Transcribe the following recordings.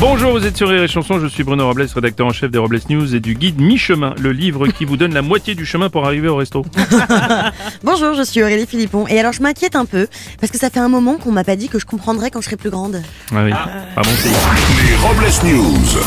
Bonjour, vous êtes sur Rire et Chanson, je suis Bruno Robles, rédacteur en chef des Robles News et du guide Mi-Chemin, le livre qui vous donne la moitié du chemin pour arriver au resto. Bonjour, je suis Aurélie Philippon. Et alors, je m'inquiète un peu, parce que ça fait un moment qu'on m'a pas dit que je comprendrais quand je serai plus grande. Ah oui, pas bon signe. Les Robles News.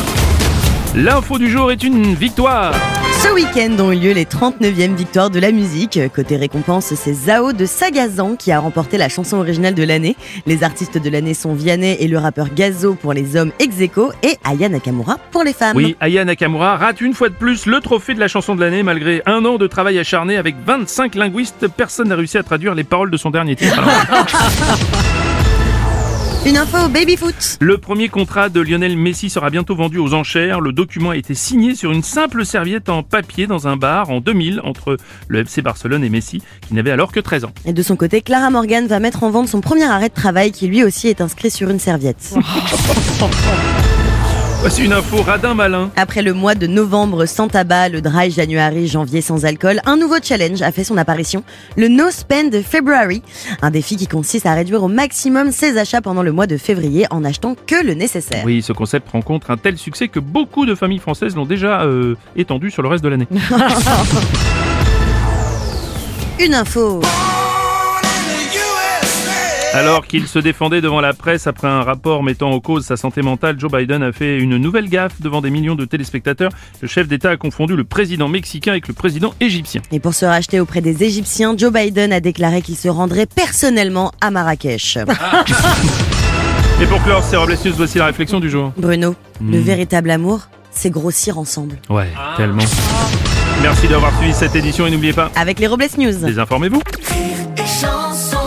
L'info du jour est une victoire Ce week-end ont eu lieu les 39e victoires de la musique. Côté récompense, c'est Zao de Sagazan qui a remporté la chanson originale de l'année. Les artistes de l'année sont Vianney et le rappeur Gazo pour les hommes ex aequo et Aya Nakamura pour les femmes. Oui, Aya Nakamura rate une fois de plus le trophée de la chanson de l'année malgré un an de travail acharné avec 25 linguistes. Personne n'a réussi à traduire les paroles de son dernier titre. Une info baby-foot. le premier contrat de Lionel Messi sera bientôt vendu aux enchères. Le document a été signé sur une simple serviette en papier dans un bar en 2000 entre le FC Barcelone et Messi qui n'avait alors que 13 ans. Et de son côté, Clara Morgan va mettre en vente son premier arrêt de travail qui lui aussi est inscrit sur une serviette. Voici une info radin malin. Après le mois de novembre sans tabac, le dry January, janvier sans alcool, un nouveau challenge a fait son apparition, le No Spend February, un défi qui consiste à réduire au maximum ses achats pendant le mois de février en achetant que le nécessaire. Oui, ce concept rencontre un tel succès que beaucoup de familles françaises l'ont déjà euh, étendu sur le reste de l'année. Une info. Alors qu'il se défendait devant la presse après un rapport mettant en cause sa santé mentale, Joe Biden a fait une nouvelle gaffe devant des millions de téléspectateurs. Le chef d'État a confondu le président mexicain avec le président égyptien. Et pour se racheter auprès des Égyptiens, Joe Biden a déclaré qu'il se rendrait personnellement à Marrakech. Et pour clore ces Robles News, voici la réflexion du jour. Bruno, le véritable amour, c'est grossir ensemble. Ouais, tellement. Merci d'avoir suivi cette édition et n'oubliez pas, Avec les Robles News. désinformez-vous. Rire et chanson